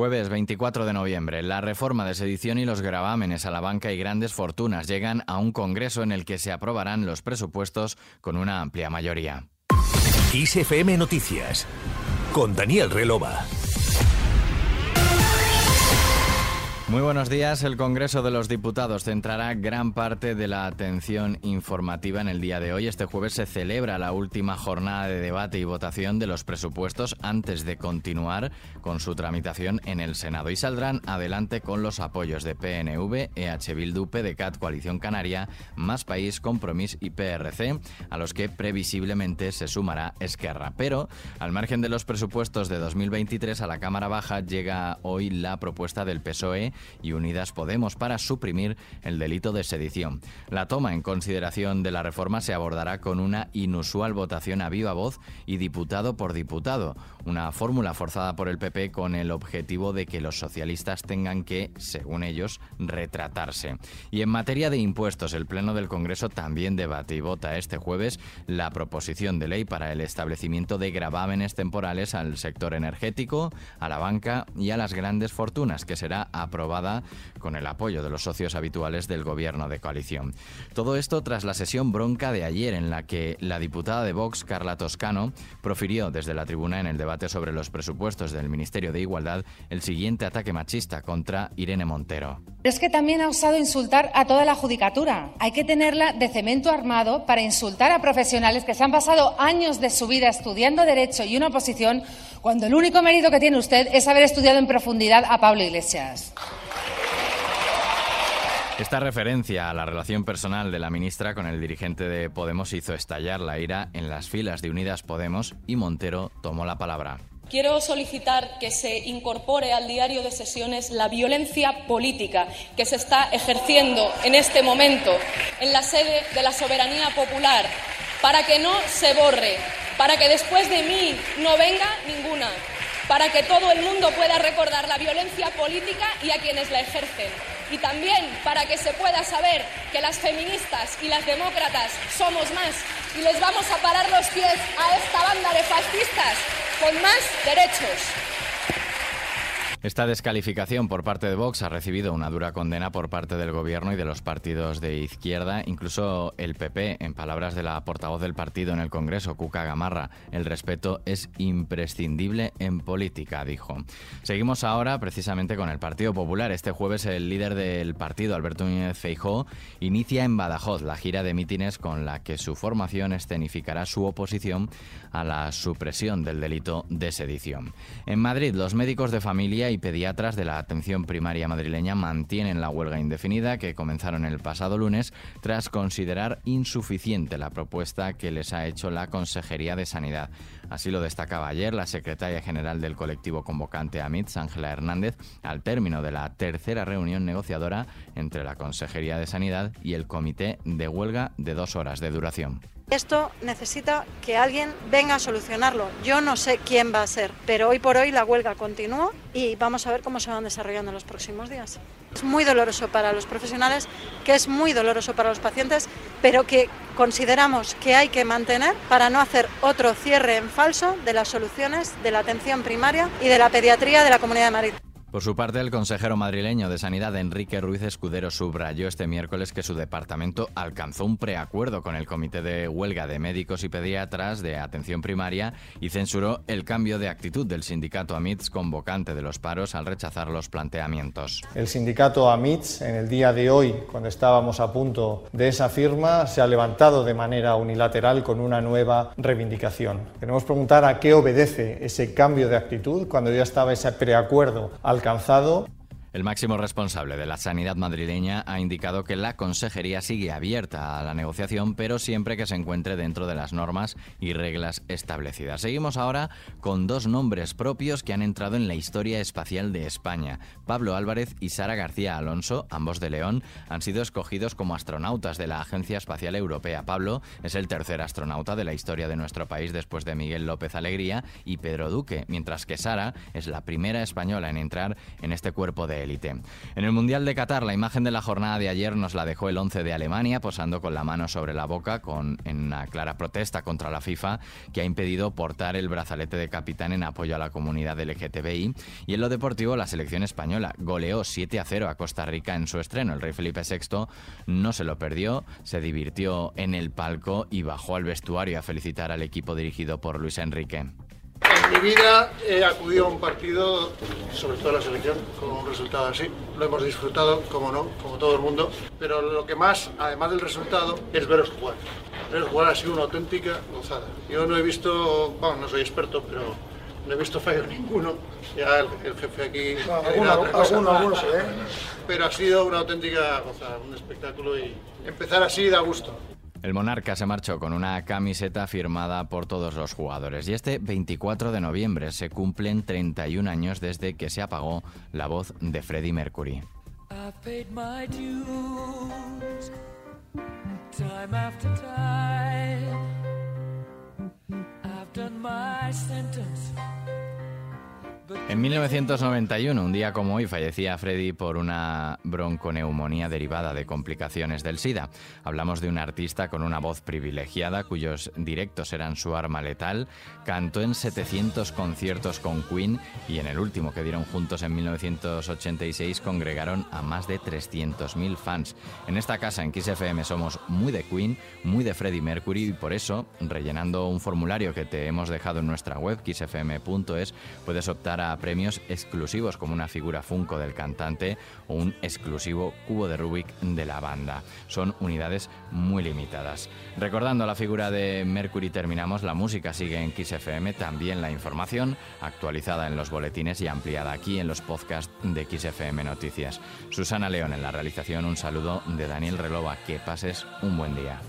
Jueves 24 de noviembre, la reforma de sedición y los gravámenes a la banca y grandes fortunas llegan a un congreso en el que se aprobarán los presupuestos con una amplia mayoría. ISFM Noticias con Daniel Relova. Muy buenos días. El Congreso de los Diputados centrará gran parte de la atención informativa en el día de hoy. Este jueves se celebra la última jornada de debate y votación de los presupuestos antes de continuar con su tramitación en el Senado y saldrán adelante con los apoyos de PNV, EH Bildu, PDCAT, Coalición Canaria, Más País, Compromís y PRC, a los que previsiblemente se sumará Esquerra. Pero, al margen de los presupuestos de 2023, a la Cámara Baja llega hoy la propuesta del PSOE y Unidas Podemos para suprimir el delito de sedición. La toma en consideración de la reforma se abordará con una inusual votación a viva voz y diputado por diputado, una fórmula forzada por el PP con el objetivo de que los socialistas tengan que, según ellos, retratarse. Y en materia de impuestos, el Pleno del Congreso también debate y vota este jueves la proposición de ley para el establecimiento de gravámenes temporales al sector energético, a la banca y a las grandes fortunas, que será aprobada con el apoyo de los socios habituales del gobierno de coalición. Todo esto tras la sesión bronca de ayer en la que la diputada de Vox, Carla Toscano, profirió desde la tribuna en el debate sobre los presupuestos del Ministerio de Igualdad el siguiente ataque machista contra Irene Montero. Es que también ha usado insultar a toda la judicatura. Hay que tenerla de cemento armado para insultar a profesionales que se han pasado años de su vida estudiando Derecho y una oposición cuando el único mérito que tiene usted es haber estudiado en profundidad a Pablo Iglesias. Esta referencia a la relación personal de la ministra con el dirigente de Podemos hizo estallar la ira en las filas de Unidas Podemos y Montero tomó la palabra. Quiero solicitar que se incorpore al diario de sesiones la violencia política que se está ejerciendo en este momento en la sede de la soberanía popular para que no se borre, para que después de mí no venga ninguna, para que todo el mundo pueda recordar la violencia política y a quienes la ejercen y también para que se pueda saber que las feministas y las demócratas somos más y les vamos a parar los pies a esta banda de fascistas con más derechos. Esta descalificación por parte de Vox ha recibido una dura condena por parte del gobierno y de los partidos de izquierda, incluso el PP, en palabras de la portavoz del partido en el Congreso, Cuca Gamarra. El respeto es imprescindible en política, dijo. Seguimos ahora precisamente con el Partido Popular. Este jueves el líder del partido, Alberto Núñez Feijó, inicia en Badajoz la gira de mítines con la que su formación escenificará su oposición a la supresión del delito de sedición. En Madrid, los médicos de familia y pediatras de la atención primaria madrileña mantienen la huelga indefinida que comenzaron el pasado lunes tras considerar insuficiente la propuesta que les ha hecho la Consejería de Sanidad. Así lo destacaba ayer la secretaria general del colectivo convocante AMITS, Ángela Hernández, al término de la tercera reunión negociadora entre la Consejería de Sanidad y el Comité de Huelga de dos horas de duración. Esto necesita que alguien venga a solucionarlo. Yo no sé quién va a ser, pero hoy por hoy la huelga continúa y vamos a ver cómo se van desarrollando en los próximos días. Es muy doloroso para los profesionales, que es muy doloroso para los pacientes, pero que consideramos que hay que mantener para no hacer otro cierre en falso de las soluciones de la atención primaria y de la pediatría de la Comunidad de Madrid. Por su parte, el consejero madrileño de Sanidad, Enrique Ruiz Escudero, subrayó este miércoles que su departamento alcanzó un preacuerdo con el Comité de Huelga de Médicos y Pediatras de Atención Primaria y censuró el cambio de actitud del sindicato AMITS convocante de los paros al rechazar los planteamientos. El sindicato AMITS, en el día de hoy, cuando estábamos a punto de esa firma, se ha levantado de manera unilateral con una nueva reivindicación. Queremos preguntar a qué obedece ese cambio de actitud cuando ya estaba ese preacuerdo al alcanzado el máximo responsable de la sanidad madrileña ha indicado que la consejería sigue abierta a la negociación, pero siempre que se encuentre dentro de las normas y reglas establecidas. Seguimos ahora con dos nombres propios que han entrado en la historia espacial de España. Pablo Álvarez y Sara García Alonso, ambos de León, han sido escogidos como astronautas de la Agencia Espacial Europea. Pablo es el tercer astronauta de la historia de nuestro país después de Miguel López Alegría y Pedro Duque, mientras que Sara es la primera española en entrar en este cuerpo de En el Mundial de Qatar, la imagen de la jornada de ayer nos la dejó el 11 de Alemania, posando con la mano sobre la boca con, en una clara protesta contra la FIFA, que ha impedido portar el brazalete de capitán en apoyo a la comunidad LGTBI. Y en lo deportivo, la selección española goleó 7 a 0 a Costa Rica en su estreno. El rey Felipe VI no se lo perdió, se divirtió en el palco y bajó al vestuario a felicitar al equipo dirigido por Luis Enrique. Mi vida he acudido a un partido, sobre todo a la selección, con un resultado así. Lo hemos disfrutado, como no, como todo el mundo, pero lo que más, además del resultado, es veros jugar. Veros jugar ha sido una auténtica gozada. Yo no he visto, bueno, no soy experto, pero no he visto fallo ninguno. Ya el, jefe aquí... alguno, sí, ¿eh? Pero ha sido una auténtica gozada, un espectáculo y empezar así da gusto. El Monarca se marchó con una camiseta firmada por todos los jugadores y este 24 de noviembre se cumplen 31 años desde que se apagó la voz de Freddie Mercury. En 1991, un día como hoy, fallecía Freddy por una bronconeumonía derivada de complicaciones del SIDA. Hablamos de un artista con una voz privilegiada cuyos directos eran su arma letal. Cantó en 700 conciertos con Queen y en el último que dieron juntos en 1986 congregaron a más de 300.000 fans. En esta casa, en Kiss FM, somos muy de Queen, muy de Freddie Mercury y por eso, rellenando un formulario que te hemos dejado en nuestra web, kissfm.es, puedes optar a premios exclusivos como una figura Funko del cantante o un exclusivo cubo de Rubik de la banda. Son unidades muy limitadas. Recordando la figura de Mercury terminamos, la música sigue en Kiss FM, también la información actualizada en los boletines y ampliada aquí en los podcasts de Kiss FM Noticias. Susana León en la realización, un saludo de Daniel Relova, que pases un buen día.